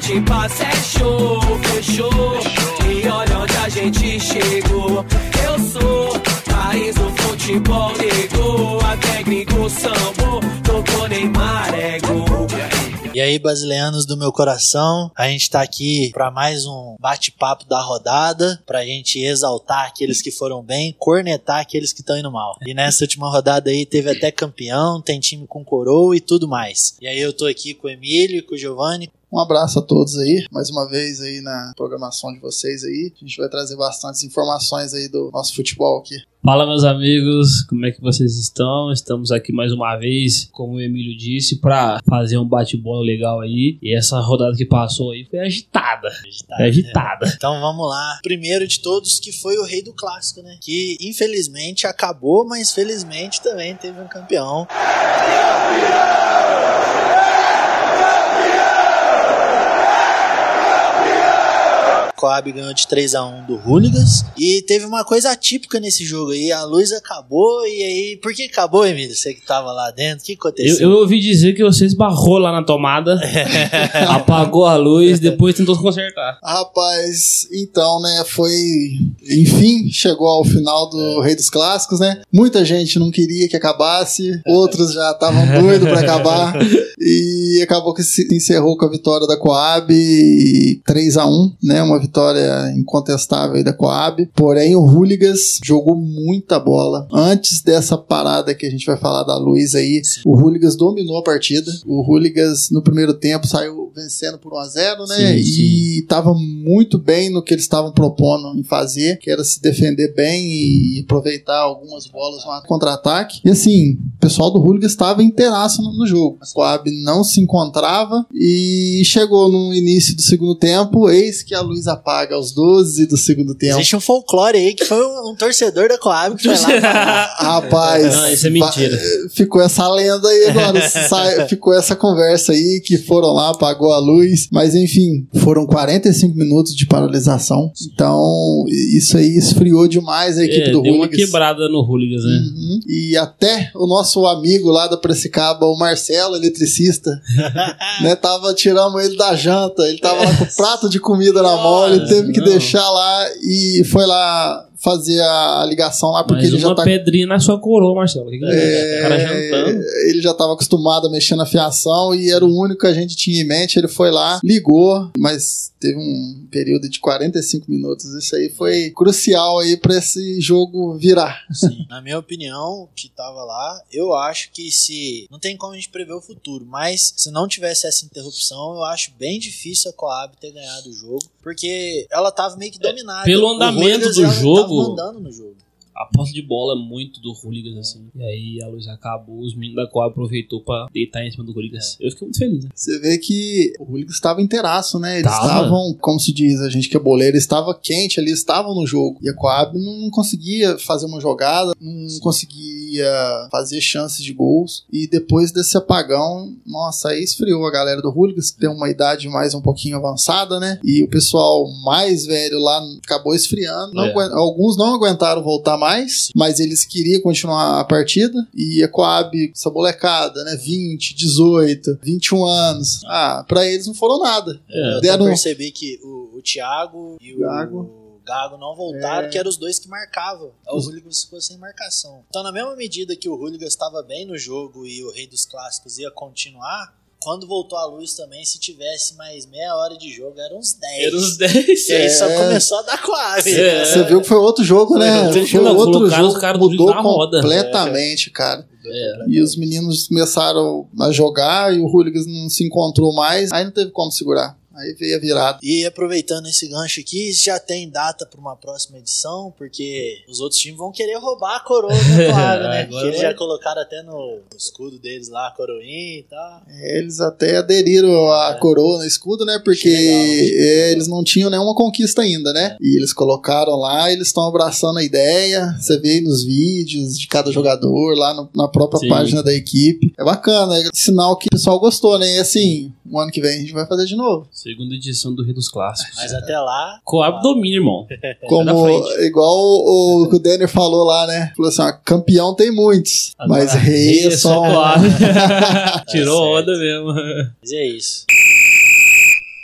gente passa é show, fechou. E olha onde a gente chegou. Eu sou raiz do futebol, negou. A técnico sambou, tocou Neymar, é gol. E aí, brasileiros do meu coração, a gente tá aqui para mais um bate-papo da rodada, pra gente exaltar aqueles que foram bem, cornetar aqueles que estão indo mal. E nessa última rodada aí teve até campeão, tem time com coroa e tudo mais. E aí eu tô aqui com o Emílio e com o Giovanni. Um abraço a todos aí, mais uma vez aí na programação de vocês aí. A gente vai trazer bastantes informações aí do nosso futebol aqui. Fala, meus amigos, como é que vocês estão? Estamos aqui mais uma vez, como o Emílio disse, para fazer um bate-bola legal aí. E essa rodada que passou aí foi agitada. Foi agitada. Então vamos lá. Primeiro de todos, que foi o rei do clássico, né? Que infelizmente acabou, mas felizmente também teve um campeão. Coab ganhou de 3 a 1 do Hooligans. E teve uma coisa atípica nesse jogo aí. A luz acabou e aí. Por que acabou, Emílio? Você que tava lá dentro, o que Eu, aconteceu? eu ouvi dizer que você esbarrou lá na tomada, apagou a luz, depois tentou se consertar. Rapaz, então, né, foi. Enfim, chegou ao final do Rei dos Clássicos, né? Muita gente não queria que acabasse, outros já estavam doidos pra acabar. E acabou que se encerrou com a vitória da Coab 3 a 1 né? Uma vitória incontestável aí da Coab. Porém, o Hooligans jogou muita bola. Antes dessa parada que a gente vai falar da luz aí, o Hooligans dominou a partida. O Hooligans no primeiro tempo saiu vencendo por 1 a 0 né? Sim, e estava muito bem no que eles estavam propondo em fazer, que era se defender bem e aproveitar algumas bolas no contra-ataque. E assim, o pessoal do Hooligans estava inteiraço no, no jogo. A Coab não se encontrava e chegou no início do segundo tempo, eis que a luz apaga aos 12 do segundo tempo. Existe um folclore aí que foi um, um torcedor da Coab que foi lá. Rapaz, Não, isso é mentira. ficou essa lenda aí agora. sai- ficou essa conversa aí que foram lá, apagou a luz. Mas enfim, foram 45 minutos de paralisação. Então, isso aí esfriou demais a equipe É, do deu uma Hooligans. quebrada no Hooligans, né? Uhum. E até o nosso amigo lá da Presicaba, o Marcelo, eletricista, né, tava tirando ele da janta, ele tava lá com o prato de comida na mão, ele teve que não. deixar lá e foi lá fazer a ligação lá porque Mais ele já uma tá pedrinha na sua coroa, Marcelo. O que que é? O cara jantando. ele já estava acostumado a mexer na fiação e era o único que a gente tinha em mente. Ele foi lá, ligou, mas teve um período de 45 minutos. Isso aí foi crucial aí para esse jogo virar. Sim. Na minha opinião, que tava lá, eu acho que se. Não tem como a gente prever o futuro, mas se não tivesse essa interrupção, eu acho bem difícil a Coab ter ganhado o jogo, porque ela tava meio que dominada. pelo O andamento Hooligans, do ela jogo- Tava mandando no jogo. A posse de bola é muito do Hooligans, assim. E aí a luz acabou, os meninos da Coab aproveitou pra deitar em cima do Hooligans. Eu fiquei muito feliz, né? Você vê que o Hooligans estava inteiraço, né? Eles Tava. estavam, como se diz, a gente que é boleiro, estava quente ali, estavam no jogo. E a Coab não conseguia fazer uma jogada, não conseguia fazer chances de gols. E depois desse apagão, nossa, aí esfriou a galera do Hooligans, que tem uma idade mais um pouquinho avançada, né? E o pessoal mais velho lá acabou esfriando. Não É. Alguns não aguentaram voltar mais, mas eles queriam continuar a partida. E a Coab, essa molecada, né? 20, 18, 21 anos. Ah, pra eles não foram nada. É. Eu Deram- percebi que o, o Thiago e o Gago. Gago não voltaram, É. que eram os dois que marcavam. O Hooligans ficou sem marcação. Então, na mesma medida que o Hooligans estava bem no jogo e o Rei dos Clássicos ia continuar, quando voltou a luz também, se tivesse mais meia hora de jogo, eram uns 10. Era os 10. E aí só É. começou a dar quase. É. Você viu que foi outro jogo, né? Foi, Foi não, outro jogo os caras do mudou completamente, cara. É. E os meninos começaram a jogar e o Hooligans não se encontrou mais. Aí não teve como segurar. Aí veio a virada. E aproveitando esse gancho aqui, já tem data para uma próxima edição, porque os outros times vão querer roubar a coroa do né? Agora Porque eles vai. já colocaram até no escudo deles lá, a coroinha e tal. Eles até aderiram à coroa no escudo, né? Porque Achei legal, é, eles não tinham nenhuma conquista ainda, né? E eles colocaram lá, eles estão abraçando a ideia. Você vê aí nos vídeos de cada jogador, lá no- na própria Sim. página da equipe. É bacana, é sinal que o pessoal gostou, né? E assim, o ano que vem a gente vai fazer de novo. Segunda edição do Rei dos Clássicos. Mas até lá, Coab domina, irmão. Como igual o, o que o Denner falou lá, né? Falou assim: ó, campeão tem muitos, Agora, mas rei é só um. Coab. Tirou certo. onda mesmo. mas é isso.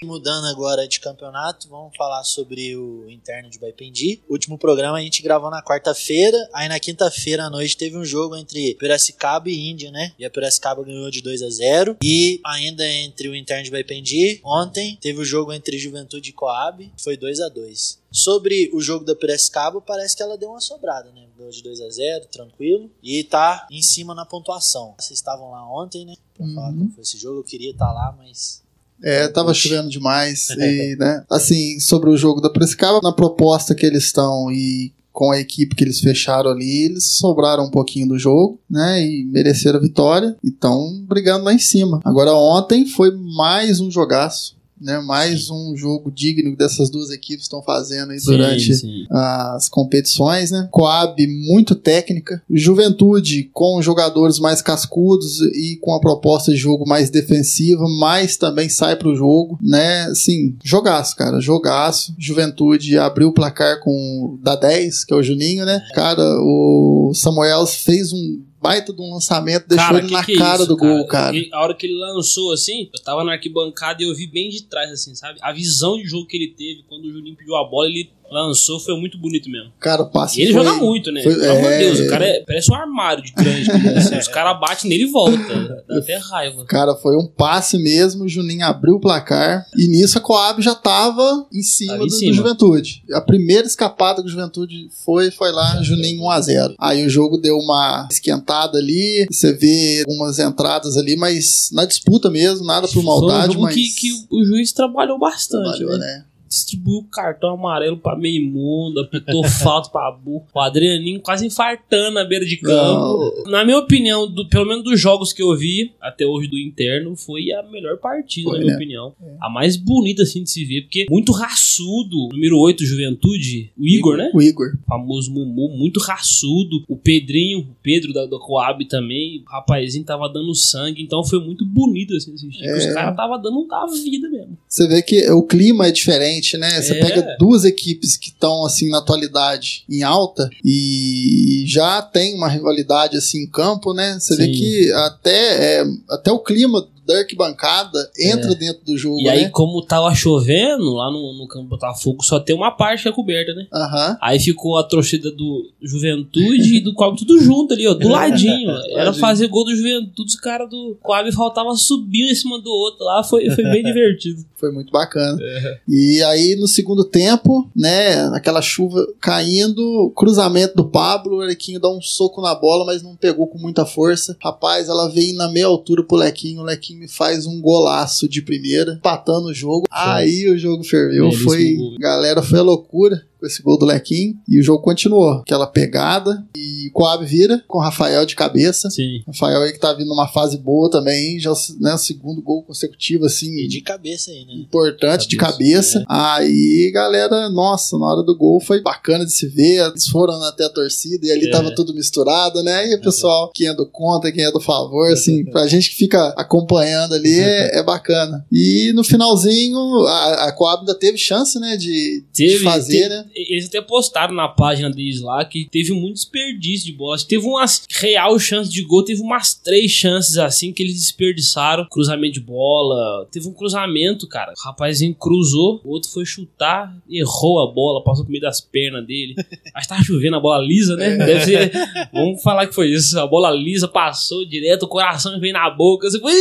Mudando agora de campeonato, vamos falar sobre o interno de Baipendi. O último programa a gente gravou na quarta-feira, aí na quinta-feira à noite teve um jogo entre Piracicaba e Índia, né? E a Piracicaba ganhou de 2 a 0 E ainda entre o interno de Baipendi, ontem teve o jogo entre Juventude e Coab, foi 2 a 2 Sobre o jogo da Piracicaba, parece que ela deu uma sobrada, né? Ganhou de 2 a 0 tranquilo. E tá em cima na pontuação. Vocês estavam lá ontem, né? Pra falar Uhum. como foi esse jogo. Eu queria estar lá, mas É, tava chovendo demais. e, né, assim, sobre o jogo da Piracicaba, na proposta que eles estão e com a equipe que eles fecharam ali, eles sobraram um pouquinho do jogo, né? E mereceram a vitória. E estão brigando lá em cima. Agora, ontem foi mais um jogaço. Né, mais um jogo digno dessas duas equipes estão fazendo aí durante sim. as competições, né? Coab muito técnica, Juventude com jogadores mais cascudos e com a proposta de jogo mais defensiva, mas também sai pro jogo, né? Assim, jogaço, cara, jogaço. Juventude abriu o placar com da 10, que é o Juninho, né? Cara, o Samuel fez um baita de um lançamento, deixou Cara, ele que na que é cara isso, do gol, cara. A hora que ele lançou assim, eu tava na arquibancada e eu vi bem de trás, assim, sabe? A visão de jogo que ele teve quando o Juninho pediu a bola, ele lançou, foi muito bonito mesmo. Cara, o passe E ele foi- joga muito, né? foi- Pelo amor de é, Deus, o cara é- parece um armário de grande. assim, os caras batem nele e volta. Dá até raiva. Cara, foi um passe mesmo, o Juninho abriu o placar e nisso a Coab já tava em cima, do, do cima. Juventude. A primeira escapada que o Juventude foi, foi lá, Juninho 1x0. Aí o jogo deu uma esquentada ali, você vê algumas entradas ali, mas na disputa mesmo, nada por Foi um maldade, jogo mas que, que o juiz trabalhou bastante, trabalhou, né? né? Distribuiu cartão amarelo pra meio mundo, apitou falta pra burro. O Adrianinho quase infartando na beira de campo. Na minha opinião, do- pelo menos dos jogos que eu vi até hoje do interno, foi a melhor partida, Foi, na minha né? opinião. A mais bonita, assim, de se ver, porque muito raçudo. Número 8, Juventude, o Igor, né? O Igor. famoso Mumu, muito raçudo. O Pedrinho, o Pedro da, da Coab também, o rapazinho tava dando sangue, então foi muito bonito assim assistir. É. Os caras tava dando a vida mesmo. Você vê que o clima é diferente, né? Você É. pega duas equipes que estão, assim, na atualidade em alta e já tem uma rivalidade, assim, em campo, né? Você vê que até, é, até o clima da arquibancada entra dentro do jogo, É. E né? aí, como tava chovendo lá no, no campo Botafogo, só tem uma parte que é coberta, né? Aham. Aí ficou a torcida do Juventude e do Coab tudo junto ali, ó, do ladinho. Era fazer gol do Juventude, os caras do Coab faltava subir em cima do outro lá, foi, foi bem divertido. Foi muito bacana. É. E aí, no segundo tempo, né, naquela chuva caindo, cruzamento do Pablo, o Lequinho dá um soco na bola, mas não pegou com muita força. Rapaz, ela veio na meia altura pro Lequinho, o Lequinho me faz um golaço de primeira, empatando o jogo. Aí o jogo ferveu, foi, galera, foi a loucura com esse gol do Lequinho, e o jogo continuou. Aquela pegada, e Coab vira com o Rafael de cabeça. Sim. Rafael aí que tá vindo numa fase boa também, já né, o segundo gol consecutivo, assim, E de cabeça aí, né? importante de Cabeça, cabeça. Aí, galera, nossa, na hora do gol foi bacana de se ver. Eles foram até a torcida e ali É. tava tudo misturado, né? E o pessoal, quem é do contra, quem é do favor, assim, pra gente que fica acompanhando ali é, é bacana. E no finalzinho, a, a Coab ainda teve chance, né, de, de Teve, fazer, te- né? Eles até postaram na página deles lá que teve muito desperdício de bola. Teve umas real chances de gol, teve umas três chances assim que eles desperdiçaram. Cruzamento de bola. Teve um cruzamento, cara. O rapazinho cruzou, o outro foi chutar, errou a bola, passou por meio das pernas dele. Acho que tava chovendo a bola lisa, né? Deve ser. Vamos falar que foi isso. A bola lisa passou direto, o coração veio na boca. Você foi.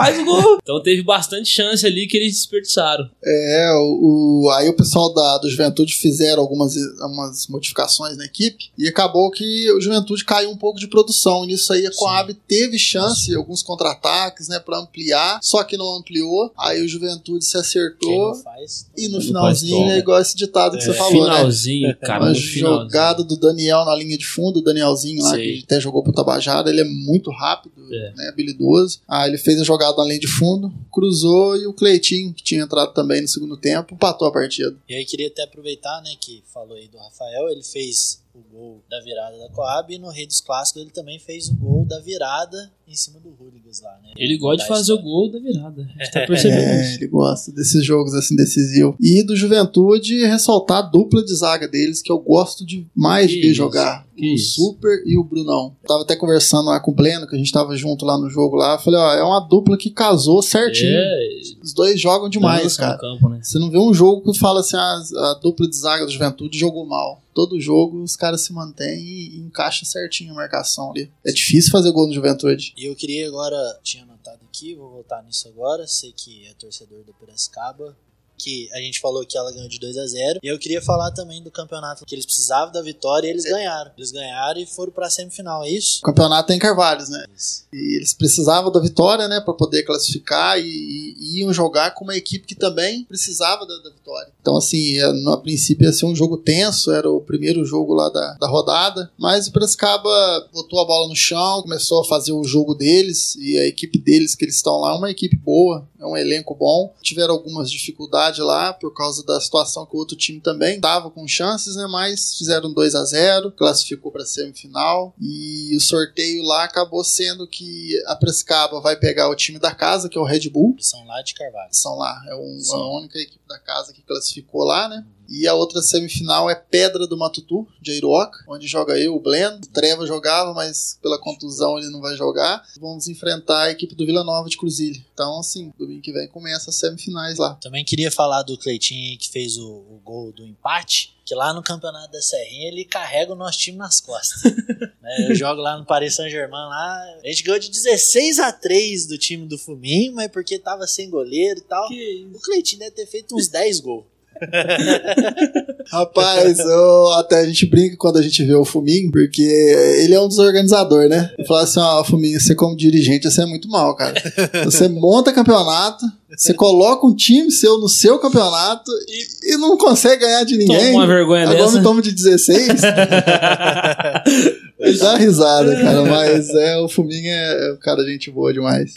"Ih, Faz o gol! Então teve bastante chance ali que eles desperdiçaram. É, o, o- aí o pessoal da, do Juventude fizeram algumas, algumas modificações na equipe e acabou que o Juventude caiu um pouco de produção. E nisso aí a Coab teve chance, alguns contra-ataques, né, pra ampliar, só que não ampliou. Aí o Juventude se acertou faz. e no finalzinho faz é igual esse ditado que É. você falou, né? finalzinho, cara. Uma no finalzinho. jogada do Daniel na linha de fundo, o Danielzinho lá, Sei. que até jogou pro Tabajara, ele é muito rápido, É. né, habilidoso. Aí ele fez a jogada na linha de fundo, cruzou e o Cleitinho, que tinha entrado também no segundo tempo, empatou a partida. E aí queria até aproveitar, né, que falou aí do Rafael, ele fez o gol da virada da Coab e no Rei dos Clássicos ele também fez o gol da virada em cima do Hooligans lá, né? Ele gosta de fazer o gol da virada. A gente tá percebendo É, ele gosta desses jogos assim decisivos. E do Juventude, ressaltar a dupla de zaga deles, que eu gosto demais de Que ver isso, jogar. que o isso. Super e o Brunão. Tava até conversando lá com o Pleno, que a gente tava junto lá no jogo lá. Falei, ó, é uma dupla que casou certinho. É, Os dois jogam demais, dança cara. campo, né? Você não vê um jogo que fala assim, ah, a dupla de zaga do Juventude jogou mal. Todo jogo os caras se mantêm e, encaixam certinho a marcação ali. É difícil fazer gol no Juventude. E eu queria agora, tinha anotado aqui, vou voltar nisso agora. Sei que é torcedor do Piracicaba. Que a gente falou que ela ganhou de 2 a 0 E eu queria falar também do campeonato que eles precisavam da vitória e eles ganharam. Eles ganharam e foram pra semifinal, é isso? O campeonato tem Carvalhos, né? Isso. E eles precisavam da vitória, né, para poder classificar e, e- iam jogar com uma equipe que também precisava da, da vitória. Então, assim, é, no a princípio ia ser um jogo tenso, era o primeiro jogo lá da, da rodada, mas o Piracicaba botou a bola no chão, começou a fazer o jogo deles e a equipe deles que eles estão lá é uma equipe boa, é um elenco bom. Tiveram algumas dificuldades lá por causa da situação que o outro time também estava com chances, né, mas fizeram 2 a 0 classificou para semifinal e o sorteio lá acabou sendo que a Piracicaba vai pegar o time da casa, que é o Red Bull, são lá de Carvalho. são lá, é um- a única equipe da casa que classificou lá, né? E a outra semifinal é Pedra do Matutu, de Airoca, onde joga eu, o Bleno. O Treva jogava, mas pela contusão ele não vai jogar. Vamos enfrentar a equipe do Vila Nova de Cruzilha. Então, assim, domingo que vem começa as semifinais lá. Também queria falar do Cleitinho que fez o, o gol do empate. Que lá no campeonato da Serrinha ele carrega o nosso time nas costas. Né, Eu jogo lá no Paris Saint-Germain lá. A gente ganhou de 16 a 3 do time do Fuminho, mas porque tava sem goleiro e tal. O Cleitinho deve ter feito uns 10 gols. Rapaz, eu- até a gente brinca quando a gente vê o Fuminho, porque ele é um dos organizadores, né? E fala assim: ó, Fuminho, você como dirigente, você é muito mal, cara. Você monta campeonato, você coloca um time seu no seu campeonato e, e não consegue ganhar de ninguém. Toma uma vergonha Agora dessa. me toma de 16. Ele dá risada, cara, mas é, o Fuminho é, é um cara gente boa demais.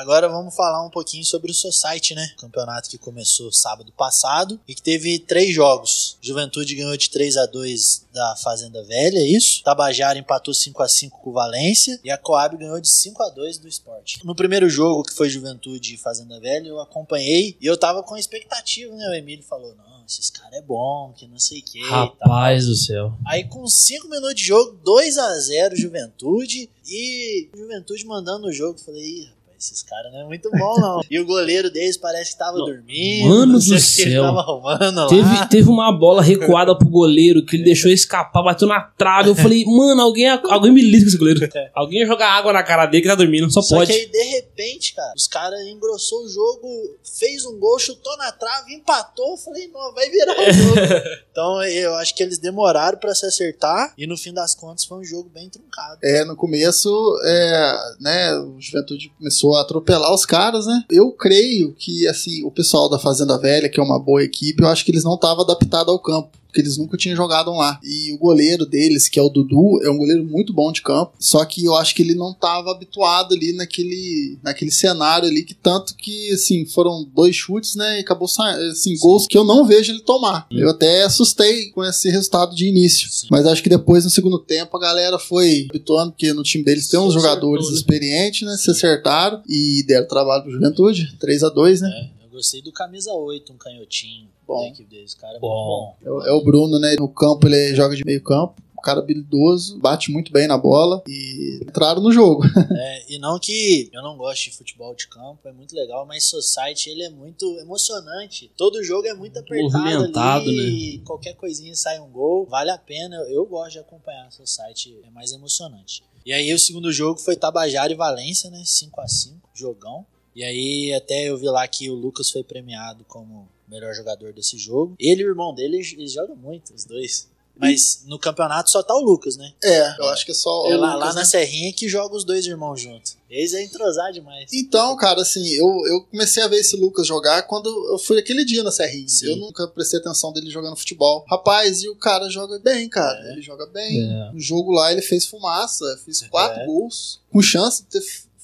Agora vamos falar um pouquinho sobre o Society, né? Campeonato que começou sábado passado e que teve três jogos. Juventude ganhou de 3 a 2 da Fazenda Velha, é isso? Tabajara empatou 5 a 5 com o Valência e a Coab ganhou de 5 a 2 do Sport. No primeiro jogo, que foi Juventude e Fazenda Velha, eu acompanhei e eu tava com expectativa, né? O Emílio falou: "Não, esses caras é bom, que não sei o que". Rapaz do céu. Aí com 5 minutos de jogo, 2 a 0 Juventude e Juventude mandando o jogo, falei, esses caras não é muito bom não. e o goleiro deles parece que tava Não. dormindo, Mano do o que ele céu. tava arrumando lá. Teve, teve uma bola recuada pro goleiro que ele deixou escapar, bateu na trave. Eu falei, mano, alguém, alguém me liga com esse goleiro. Alguém ia jogar água na cara dele que tá dormindo, só, Só pode. que aí, de repente, cara, os caras engrossou o jogo, fez um gol, chutou na trave, empatou. Eu falei, não, vai virar o jogo. então eu acho que eles demoraram pra se acertar e no fim das contas foi um jogo bem truncado. É, no começo, é, né, o Juventude começou atropelar os caras, né? Eu creio que, assim, o pessoal da Fazenda Velha, que é uma boa equipe, eu acho que eles não estavam adaptados ao campo. Porque eles nunca tinham jogado lá. E o goleiro deles, que é o Dudu, é um goleiro muito bom de campo. Só que eu acho que ele não estava habituado ali naquele, naquele cenário ali, que tanto que, assim, foram dois chutes, né? E acabou saindo, assim, gols que eu não vejo ele tomar. Eu até assustei com esse resultado de início. Sim. Mas acho que depois, no segundo tempo, a galera foi habituando, porque no time deles tem uns jogadores acertou, né? experientes, né? Se acertaram e deram trabalho pro Juventude. 3 a 2 né? É, gostei do camisa 8, um canhotinho Bom. da equipe deles. Cara, é Bom. muito bom. É, o- é o Bruno, né? No campo ele joga de meio campo. Um cara habilidoso, bate muito bem na bola e entraram no jogo. É, e não que eu não gosto de futebol de campo, é muito legal, mas Society ele é muito emocionante. Todo jogo é muito apertado Movimentado, ali, né? e qualquer coisinha sai um gol, vale a pena. Eu, eu gosto de acompanhar Society, é mais emocionante. E aí o segundo jogo foi Tabajara e Valência, né? 5 a 5 jogão. E aí até eu vi lá que o Lucas foi premiado como melhor jogador desse jogo. Ele e o irmão dele, eles, jogam muito, os dois. Mas no campeonato só tá o Lucas, né? É, eu acho que é só. É o lá, Lucas, lá na né? Serrinha que joga os dois irmãos juntos. Eles é entrosar demais. Então, cara, assim, eu, eu comecei a ver esse Lucas jogar quando eu fui aquele dia na Serrinha. Sim. Eu nunca prestei atenção dele jogando futebol. Rapaz, e o cara joga bem, cara. Ele joga bem. É. No jogo lá ele fez fumaça, fez quatro É. gols, com chance de ter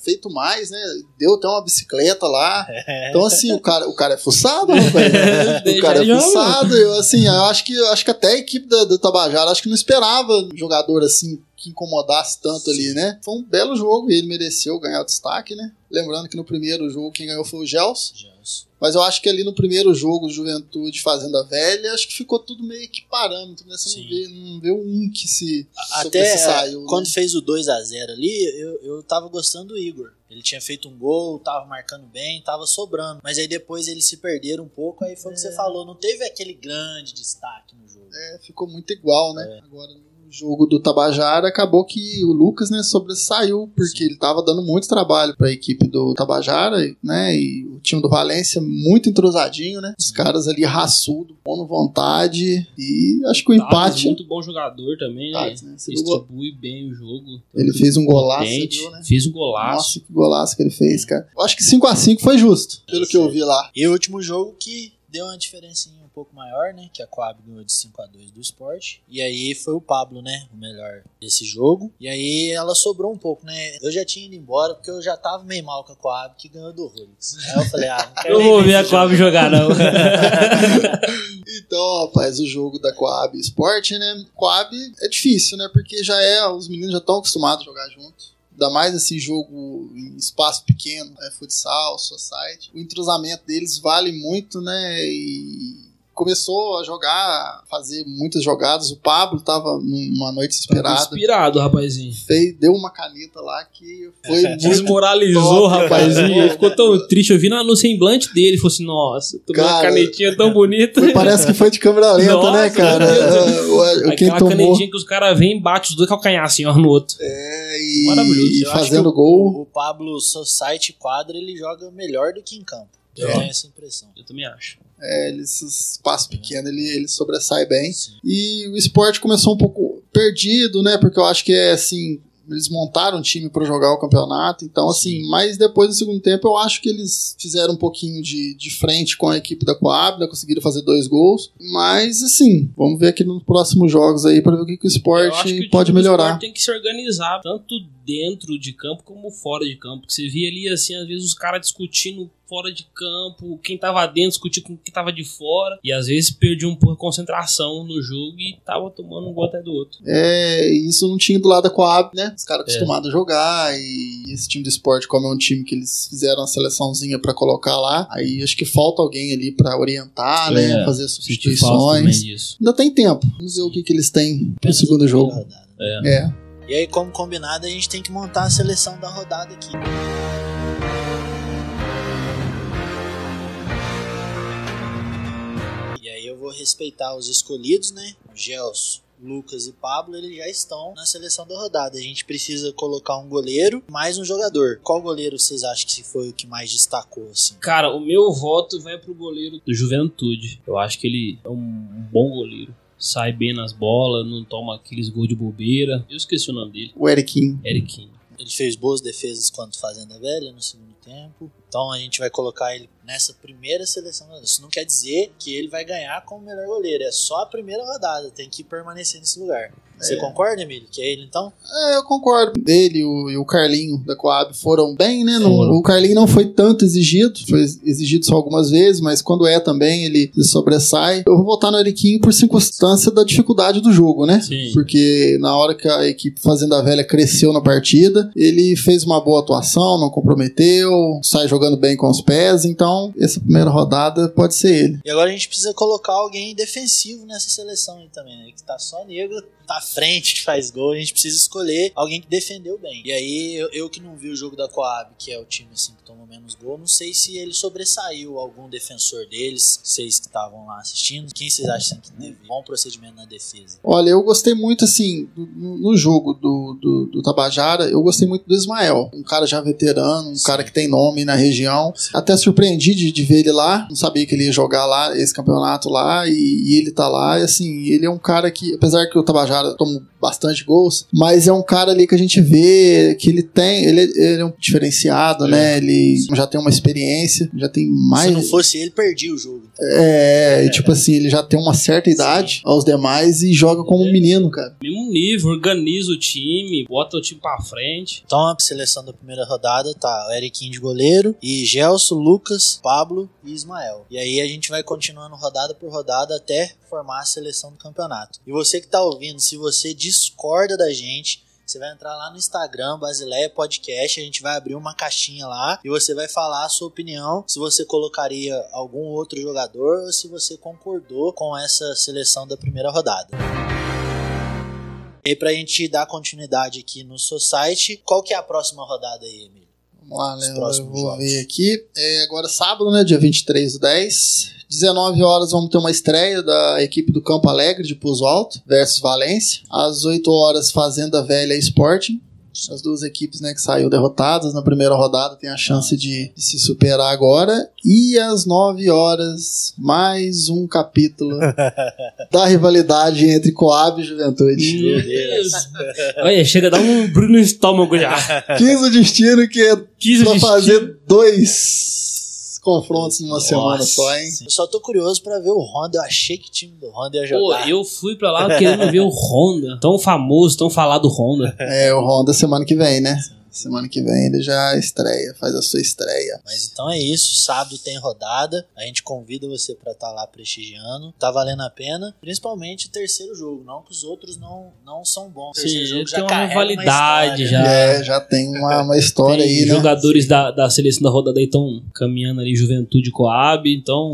feito mais, né? Deu até uma bicicleta lá. É. Então, assim, o cara, o cara é fuçado, rapaz. o cara é fuçado. Eu, assim, eu acho que, eu acho que até a equipe do, do Tabajara, acho que não esperava um jogador assim que incomodasse tanto ali, né? Foi um belo jogo e ele mereceu ganhar o destaque, né? Lembrando que no primeiro jogo quem ganhou foi o Gels. Gelson. Mas eu acho que ali no primeiro jogo, Juventude Fazenda Velha, acho que ficou tudo meio que parâmetro, né? Você não vê, não vê um que se Até sobressaiu, né? quando fez o 2 a 0 ali, eu, eu tava gostando do Igor. Ele tinha feito um gol, tava marcando bem, tava sobrando. Mas aí depois eles se perderam um pouco, aí foi o que você falou, não teve aquele grande destaque no jogo. É, ficou muito igual, né? Agora no jogo do Tabajara acabou que o Lucas, né, sobressaiu porque ele tava dando muito trabalho para a equipe do Tabajara, né? E o time do Valência muito entrosadinho, né? Os caras ali raçudo, pondo vontade e acho que o Thales, empate muito bom jogador também, né? Thales, né? Gol? Distribui bem o jogo. ele fez um golaço, viu, né? Fez um golaço. Nossa, que golaço que ele fez, cara. Eu acho que 5 a 5 foi justo, pelo que eu vi lá. E o último jogo que deu uma diferencinha pouco maior, né? Que a Coab ganhou de 5 a 2 do esporte. E aí foi o Pablo, né? O melhor desse jogo. E aí ela sobrou um pouco, né? Eu já tinha ido embora porque eu já tava meio mal com a Coab que ganhou do Rolix. Aí eu falei, ah, não quero Eu vou ver a jogo. Coab jogar, não. Então, rapaz, o jogo da Coab Esporte, né? Coab é difícil, né? Porque já é, os meninos já estão acostumados a jogar junto. Ainda mais esse jogo em espaço pequeno, é futsal, society. O entrosamento deles vale muito, né? E começou a jogar, fazer muitas jogadas. O Pablo tava numa noite inspirada. Inspirado, rapazinho. Fez, deu uma caneta lá que foi muito Desmoralizou, top, rapazinho. cara. Ele ficou tão triste. Eu vi no, no semblante dele. Falou assim: Nossa, tomou uma Cara, canetinha tão bonita. Foi- parece que foi de câmera lenta, Nossa, né, cara? Quem Aquela tomou canetinha que os caras vêm e batem os dois calcanhar assim, ó, no outro. é, e, Maravilhoso. e fazendo que o- gol. O Pablo Society quadra, ele joga melhor do que em campo. Eu É. tenho essa impressão. Eu também acho. É, ele, esses espaços pequenos ele, ele sobressai bem. Sim. E o esporte começou um pouco perdido, né? Porque eu acho que é assim. Eles montaram um time para jogar o campeonato, então assim, mas depois do segundo tempo eu acho que eles fizeram um pouquinho de, de frente com a equipe da Coab, né, conseguiram fazer dois gols, mas assim, vamos ver aqui nos próximos jogos aí para ver o que, que o que esporte o pode time do melhorar. esporte tem que se organizar, tanto dentro de campo como fora de campo. Porque você via ali, assim, às vezes os caras discutindo fora de campo, quem tava dentro discutia com quem tava de fora. E às vezes perdia um pouco a concentração no jogo e tava tomando um gol até do outro. É, e isso não tinha do lado da Coab, né? Os É. caras acostumados a jogar e esse time do esporte, como é um time que eles fizeram uma seleçãozinha pra colocar lá, aí acho que falta alguém ali pra orientar, né? É, Fazer falta também substituições. Ainda tem tempo. Vamos ver o que, que eles têm pro Apenas segundo a jogo. rodada. É. É. E aí, como combinado, a gente tem que montar a seleção da rodada aqui. Respeitar os escolhidos, né? O Gelson, Lucas e Pablo, eles já estão na seleção da rodada. A gente precisa colocar um goleiro, mais um jogador. Qual goleiro vocês acham que foi o que mais destacou, assim? Cara, o meu voto vai pro goleiro do Juventude. Eu acho que ele é um bom goleiro. Sai bem nas bolas, não toma aqueles gols de bobeira. Eu esqueci o nome dele. O Eriquinho. Eriquinho. Ele fez boas defesas quanto Fazenda Velha no segundo tempo. Então a gente vai colocar ele nessa primeira seleção. Isso não quer dizer que ele vai ganhar como melhor goleiro. É só a primeira rodada. Tem que permanecer nesse lugar. Você É. concorda, Emílio? Que é ele então? É, eu concordo. Ele o- e o Carlinho da Coab foram bem, né? Não- Foram. o Carlinho não foi tanto exigido, foi exigido só algumas vezes, mas quando é também ele se sobressai. Eu vou votar no Eriquinho por circunstância da dificuldade do jogo, né? Sim. Porque na hora que a equipe Fazenda Velha cresceu na partida, ele fez uma boa atuação, não comprometeu, sai jogando bem com os pés, então essa primeira rodada pode ser ele. E agora a gente precisa colocar alguém defensivo nessa seleção aí também, né? Que tá só negro, tá à frente, que faz gol. A gente precisa escolher alguém que defendeu bem. E aí, eu, eu que não vi o jogo da Coab, que é o time assim que tomou menos gol, não sei se ele sobressaiu algum defensor deles, vocês que estavam lá assistindo. Quem vocês acham que teve bom procedimento na defesa? Olha, eu gostei muito, assim, do- no, jogo do, do, do Tabajara, eu gostei muito do Ismael. Um cara já veterano, um Sim. cara que tem nome na região. Até surpreendido surpreendi de, de ver ele lá. Não sabia que ele ia jogar lá, esse campeonato lá, e, e ele tá lá. E assim, ele é um cara que, apesar que o Tabajara toma bastante gols, mas é um cara ali que a gente vê que ele tem, ele, ele é um diferenciado, né? Ele já tem uma experiência, já tem mais. Se não fosse ele, perdia o jogo. É, e tipo assim, ele já tem uma certa idade aos demais e joga como um menino, cara. Mesmo nível, organiza o time, bota o time pra frente. Então, a seleção da primeira rodada tá o Eriquinho de goleiro e Gelson, Lucas, Pablo e Ismael. E aí a gente vai continuando rodada por rodada até formar a seleção do campeonato. E você que tá ouvindo, se você discorda da gente, você vai entrar lá no Instagram, Basileia Podcast, a gente vai abrir uma caixinha lá e você vai falar a sua opinião, se você colocaria algum outro jogador ou se você concordou com essa seleção da primeira rodada. E aí, pra gente dar continuidade aqui no seu site, qual que é a próxima rodada aí, Emílio? Vamos lá, Léo, eu vou jogos. ver aqui. É agora sábado, né? Dia 23 do 10. 19 horas vamos ter uma estreia da equipe do Campo Alegre de Pouso Alto versus Valência. Às 8 horas, Fazenda Velha Sporting. As duas equipes né, que saíram derrotadas na primeira rodada têm a chance de, de se superar agora. E às 9 horas, mais um capítulo da rivalidade entre Coab e Juventude. Meu Deus. Olha, chega a dar um brilho no estômago já. 15 o destino que é 15 pra fazer dois confrontos numa semana Nossa, só, hein? Eu só tô curioso pra ver o Honda. Eu achei que o time do Honda ia Pô, jogar. eu fui pra lá querendo ver o Honda. Tão famoso, tão falado Honda. É, o Honda semana que vem, né? Semana que vem ele já estreia, faz a sua estreia. Mas então é isso, sábado tem rodada. A gente convida você pra estar lá prestigiando. Tá valendo a pena, principalmente o terceiro jogo. Não que os outros não, não são bons. O terceiro Sim, jogo já tem uma rivalidade história. já. É, já tem uma, uma história Tem aí, né? jogadores da, da seleção da rodada aí estão caminhando ali, Juventude Coab, então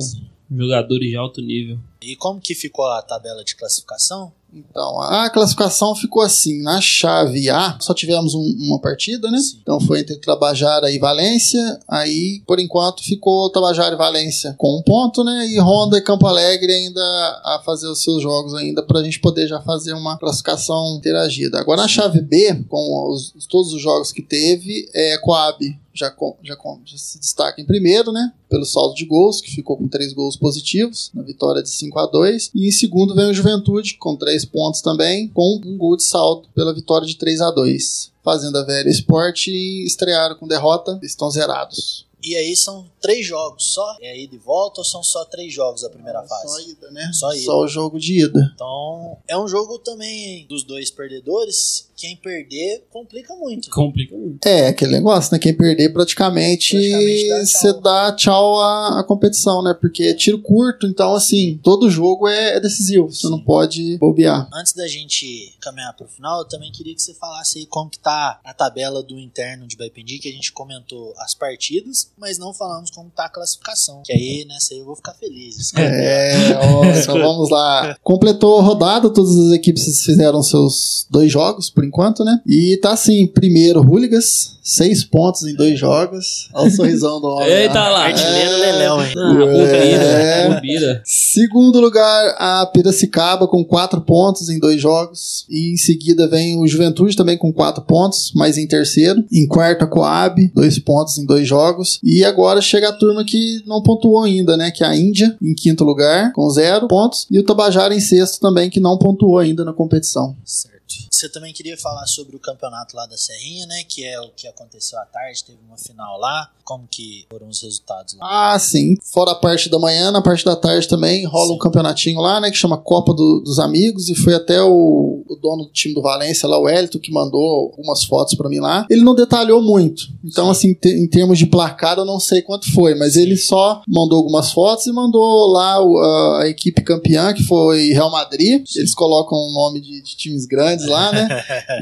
jogadores de alto nível. E como que ficou a tabela de classificação? Então, a classificação ficou assim: na chave A, só tivemos um- uma partida, né? Sim. Então foi entre Tabajara e Valência. Aí, por enquanto, ficou Tabajara e Valência com um ponto, né? E Honda e Campo Alegre ainda a fazer os seus jogos ainda pra gente poder já fazer uma classificação interagida. Agora na chave B, com os- todos os jogos que teve, é Coab já, com- já, com- já se destaca em primeiro, né? Pelo saldo de gols, que ficou com três gols positivos, na vitória de 5 a 2 E em segundo vem o Juventude, com três pontos também, com um gol de saldo pela vitória de 3 a 2 Fazenda Velha e Sport estrearam com derrota, estão zerados. E aí são três jogos só? É ida e volta ou são só três jogos a primeira Só fase? ida, né? Só ida. Só o jogo de ida. Então é um jogo também dos dois perdedores. Quem perder complica muito. Complica muito. É, aquele negócio, né? Quem perder praticamente Praticamente dá tchau. você dá tchau à, à competição, né? Porque é tiro curto, então assim, todo jogo é, é decisivo. Você não pode bobear. Antes da gente caminhar pro final, eu também queria que você falasse aí como que tá a tabela do interno de Baipendi, que a gente comentou as partidas, mas não falamos como tá a classificação. Que aí nessa aí eu vou ficar feliz. É, ó, vamos lá. Completou a rodada, todas as equipes fizeram seus dois jogos, por enquanto, né? E tá assim, primeiro, Hooligans, seis pontos em dois jogos. Olha o sorrisão do homem. Eita lá. lá. Artilheiro Leléu, hein? Ah, bobeira, É. bobeira. Segundo lugar, a Piracicaba com quatro pontos em dois jogos. E em seguida vem o Juventude também com quatro pontos, mas em terceiro. Em quarto, a Coab, dois pontos em dois jogos. E agora chega a turma que não pontuou ainda, né? Que é a Índia, em quinto lugar, com zero pontos. E o Tabajara em sexto também, que não pontuou ainda na competição. Certo. Você também queria falar sobre o campeonato lá da Serrinha, né? Que é o que aconteceu à tarde, teve uma final lá. Como que foram os resultados lá? Ah, sim. Fora a parte da manhã, na parte da tarde também rola um Sim. campeonatinho lá, né? Que chama Copa do- dos Amigos. E foi até o, o dono do time do Valência lá, o Elito, que mandou algumas fotos pra mim lá. Ele não detalhou muito. Então, assim, te- em termos de placar, eu não sei quanto foi. Mas ele só mandou algumas fotos e mandou lá o- a, a equipe campeã, que foi Real Madrid. Eles colocam o nome de, de times grandes lá, né?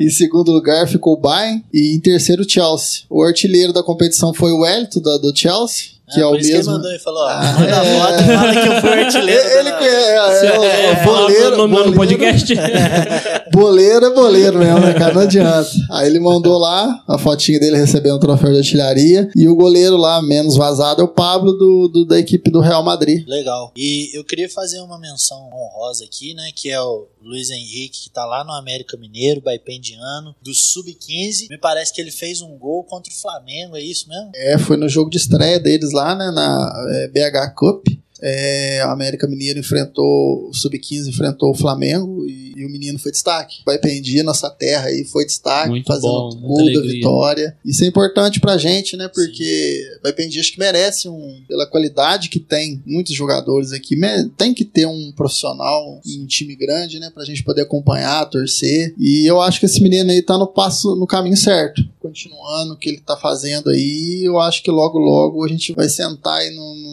em segundo lugar ficou o Bayern. E em terceiro, o Chelsea. O artilheiro da competição foi o da, do Chelsea. Que é, por o que ele mesmo. mandou e falou: ó, Ah, manda a é. foto fala que eu fui artilheiro. Ele é, é, é, É, fala boleiro, o nome no boleiro, podcast. boleiro é boleiro mesmo, né, cara? Não adianta. Aí ele mandou lá a fotinha dele recebendo o troféu de artilharia. E o goleiro lá, menos vazado, é o Pablo do, do- da equipe do Real Madrid. Legal. E eu queria fazer uma menção honrosa aqui, né? Que é o Luiz Henrique, que tá lá no América Mineiro, Baipendiano, do Sub-15. Me parece que ele fez um gol contra o Flamengo, é isso mesmo? É, foi no jogo de estreia deles lá, né, na é, BH Cup. É, a América Mineiro enfrentou o Sub-15, enfrentou o Flamengo e, e o menino foi destaque. Vai pendir nossa terra aí, foi destaque, Muito fazendo bom, gol da vitória. Isso é importante pra gente, né? Porque vai pendir acho que merece um, pela qualidade que tem muitos jogadores aqui, tem que ter um profissional em um time grande, né? Pra gente poder acompanhar, torcer. E eu acho que esse menino aí tá no passo, no caminho certo. Continuando o que ele tá fazendo aí, eu acho que logo, logo a gente vai sentar aí num- num-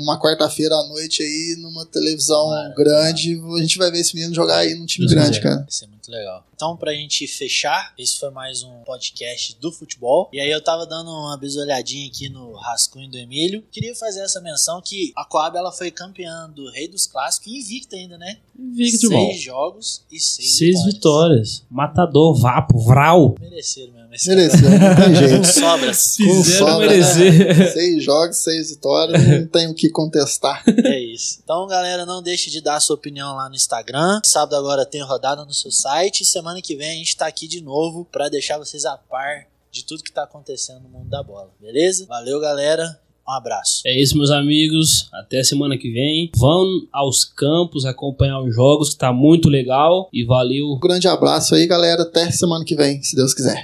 numa quarta-feira à noite aí, numa televisão Claro, grande, a gente vai ver esse menino jogar aí num time Deus grande, quiser. cara. Isso é muito legal. Então, pra gente fechar, esse foi mais um podcast do futebol. E aí eu tava dando uma bisolhadinha aqui no rascunho do Emílio. Queria fazer essa menção que a Coab ela foi campeã do Rei dos Clássicos, invicta ainda, né? Irmão. Seis jogos e seis, Seis vitórias. Matador, Vapo, Vral. Mereceram Esse Mereceu, não tem Com jeito. sobras. Com Fizeram sobra, merecer. Seis jogos, seis vitórias, não tem o que contestar. É isso. Então, galera, não deixe de dar a sua opinião lá no Instagram. Sábado agora tem rodada no seu site. Semana que vem a gente tá aqui de novo pra deixar vocês a par de tudo que tá acontecendo no mundo da bola. Beleza? Valeu, galera. Um abraço. É isso, meus amigos. Até semana que vem. Vão aos campos acompanhar os jogos, que tá muito legal. E valeu. Um grande abraço aí, galera. Até semana que vem, se Deus quiser.